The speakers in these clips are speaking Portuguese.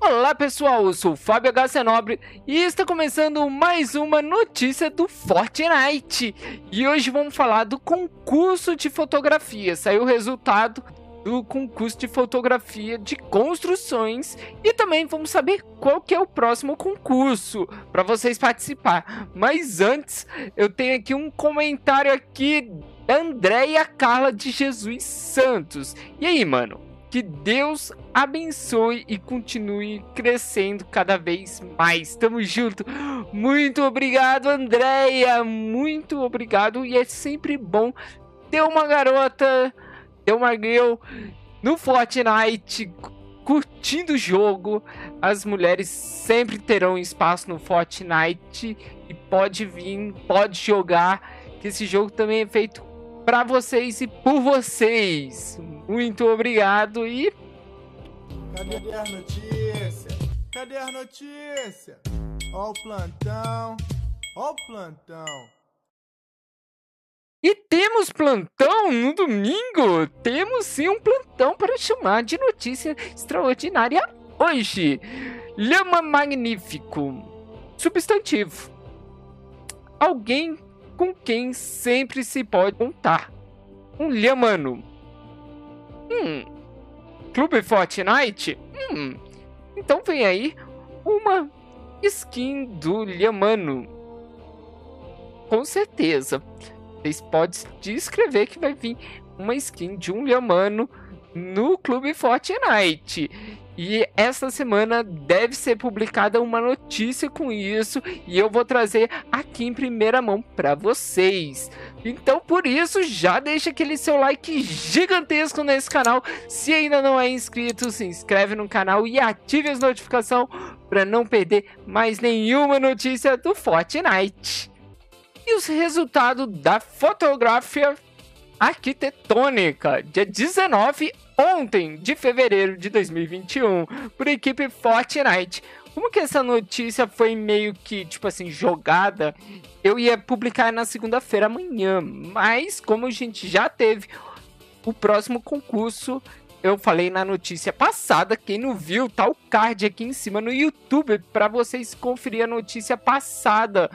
Olá pessoal, eu sou o Fábio HC Nobre e está começando mais uma notícia do Fortnite. E hoje vamos falar do concurso de fotografia. Saiu o resultado do concurso de fotografia de construções e também vamos saber qual que é o próximo concurso para vocês participar. Mas antes, eu tenho aqui um comentário aqui da Andréia Carla de Jesus Santos. E aí, mano? Que Deus abençoe e continue crescendo cada vez mais. Tamo junto. Muito obrigado, Andréia. Muito obrigado. E é sempre bom ter uma garota, ter uma girl no Fortnite curtindo o jogo. As mulheres sempre terão espaço no Fortnite e pode vir, pode jogar. Que esse jogo também é feito para vocês e por vocês. Muito obrigado e. Cadê as notícias? Cadê as notícias? Ó o plantão, ó o plantão. E temos plantão no domingo? Temos sim um plantão para chamar de notícia extraordinária hoje. Lhama magnífico. Substantivo. Alguém com quem sempre se pode contar. Um lhamano. Hum. Clube Fortnite? Hum. Então vem aí uma skin do Liamano. Com certeza. Vocês podem descrever que vai vir uma skin de um Liamano no Clube Fortnite. E essa semana deve ser publicada uma notícia com isso e eu vou trazer aqui em primeira mão para vocês. Então, por isso, já deixa aquele seu like gigantesco nesse canal. Se ainda não é inscrito, se inscreve no canal e ative as notificações para não perder mais nenhuma notícia do Fortnite. E os resultados da fotografia arquitetônica, dia 19 ontem de fevereiro de 2021, por equipe Fortnite. Como que essa notícia foi meio que, tipo assim, jogada? Eu ia publicar na segunda-feira amanhã, mas como a gente já teve o próximo concurso, eu falei na notícia passada, quem não viu, tá o card aqui em cima no YouTube para vocês conferir a notícia passada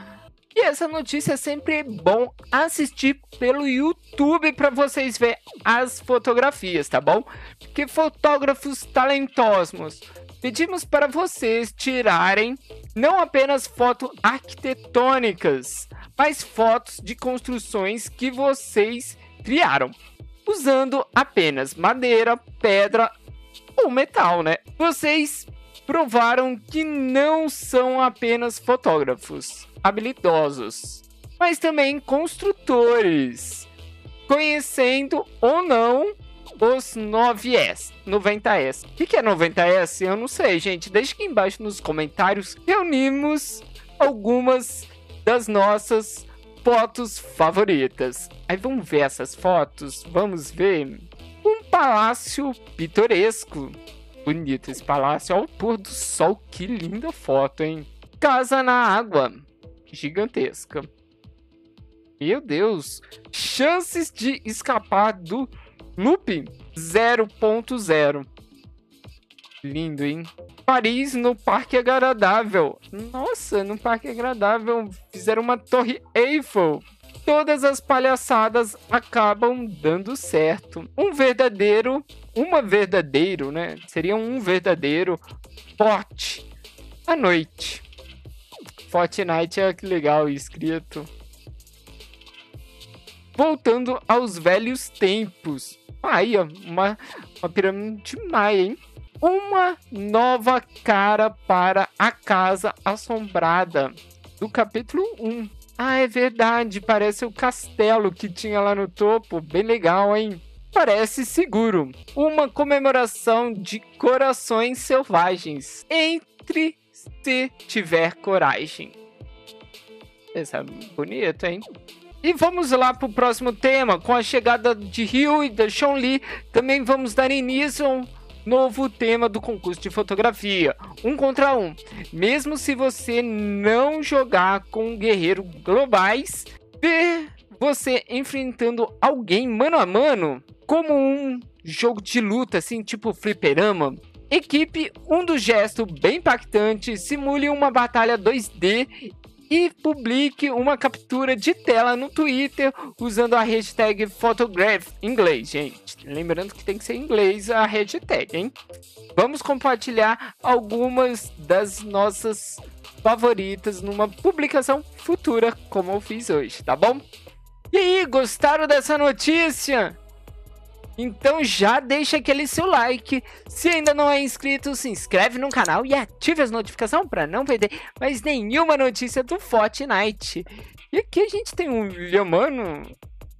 e essa notícia é sempre bom assistir pelo YouTube para vocês verem as fotografias, tá bom? Porque fotógrafos talentosos, pedimos para vocês tirarem não apenas fotos arquitetônicas, mas fotos de construções que vocês criaram, usando apenas madeira, pedra ou metal, né? Vocês provaram que não são apenas fotógrafos habilidosos, mas também construtores, conhecendo ou não os 9S, 90S. O que é 90S? Eu não sei, gente. Deixe aqui embaixo nos comentários. Reunimos algumas das nossas fotos favoritas. Aí vamos ver essas fotos. Vamos ver um palácio pitoresco. Bonito esse palácio. Olha o pôr do sol. Que linda foto, hein? Casa na água gigantesca. Meu Deus! Chances de escapar do loop 0.0. Lindo, hein? Paris no Parque Agradável. Nossa, no Parque Agradável fizeram uma torre Eiffel. Todas as palhaçadas acabam dando certo. Um verdadeiro, uma verdadeiro, né? Seria um verdadeiro forte à noite. Fortnite é que legal escrito. Voltando aos velhos tempos. Aí, ó, uma, uma pirâmide maia, hein? Uma nova cara para a Casa Assombrada, do capítulo 1. Ah, é verdade, parece o castelo que tinha lá no topo. Bem legal, hein? Parece seguro. Uma comemoração de corações selvagens. Entre se tiver coragem. Isso é bonito, hein? E vamos lá para o próximo tema. Com a chegada de Ryu e da Chun Li, também vamos dar início a um novo tema do concurso de fotografia. Um contra um. Mesmo se você não jogar com guerreiros globais, ver você enfrentando alguém mano a mano, como um jogo de luta, assim, tipo fliperama, Equipe, um do gesto bem impactante, simule uma batalha 2D e publique uma captura de tela no Twitter usando a hashtag Photograph inglês, gente. Lembrando que tem que ser em inglês a hashtag, hein? Vamos compartilhar algumas das nossas favoritas numa publicação futura, como eu fiz hoje, tá bom? E aí, gostaram dessa notícia? Então já deixa aquele seu like. Se ainda não é inscrito, se inscreve no canal e ative as notificações para não perder mais nenhuma notícia do Fortnite. E aqui a gente tem um vídeo.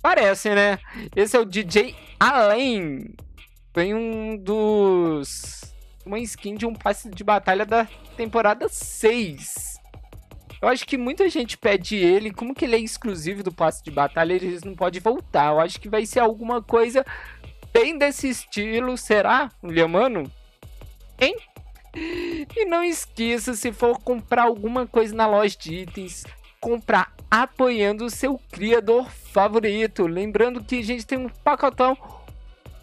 Parece, né? Esse é o DJ Além. Foi um dos. Uma skin de um passe de batalha da temporada 6. Eu acho que muita gente pede ele, como que ele é exclusivo do passe de batalha, eles não pode voltar. Eu acho que vai ser alguma coisa bem desse estilo, será, Liamano? Hein? E não esqueça, se for comprar alguma coisa na loja de itens, comprar apoiando o seu criador favorito. Lembrando que a gente tem um pacotão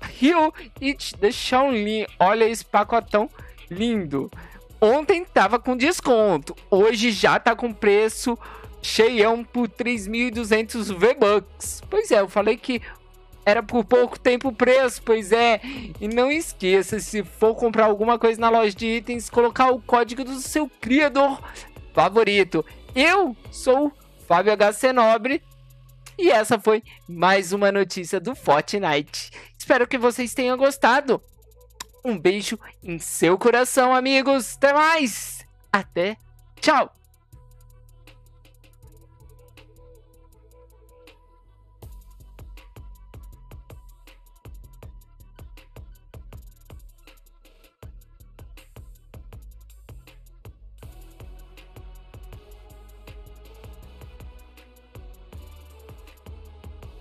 Rio It the Shaolin. Olha esse pacotão lindo. Ontem tava com desconto, hoje já tá com preço cheião por 3.200 V-Bucks. Pois é, eu falei que era por pouco tempo o preço, pois é. E não esqueça, se for comprar alguma coisa na loja de itens, colocar o código do seu criador favorito. Eu sou Fábio HC Nobre e essa foi mais uma notícia do Fortnite. Espero que vocês tenham gostado. Um beijo em seu coração, amigos. Até mais. Até. Tchau.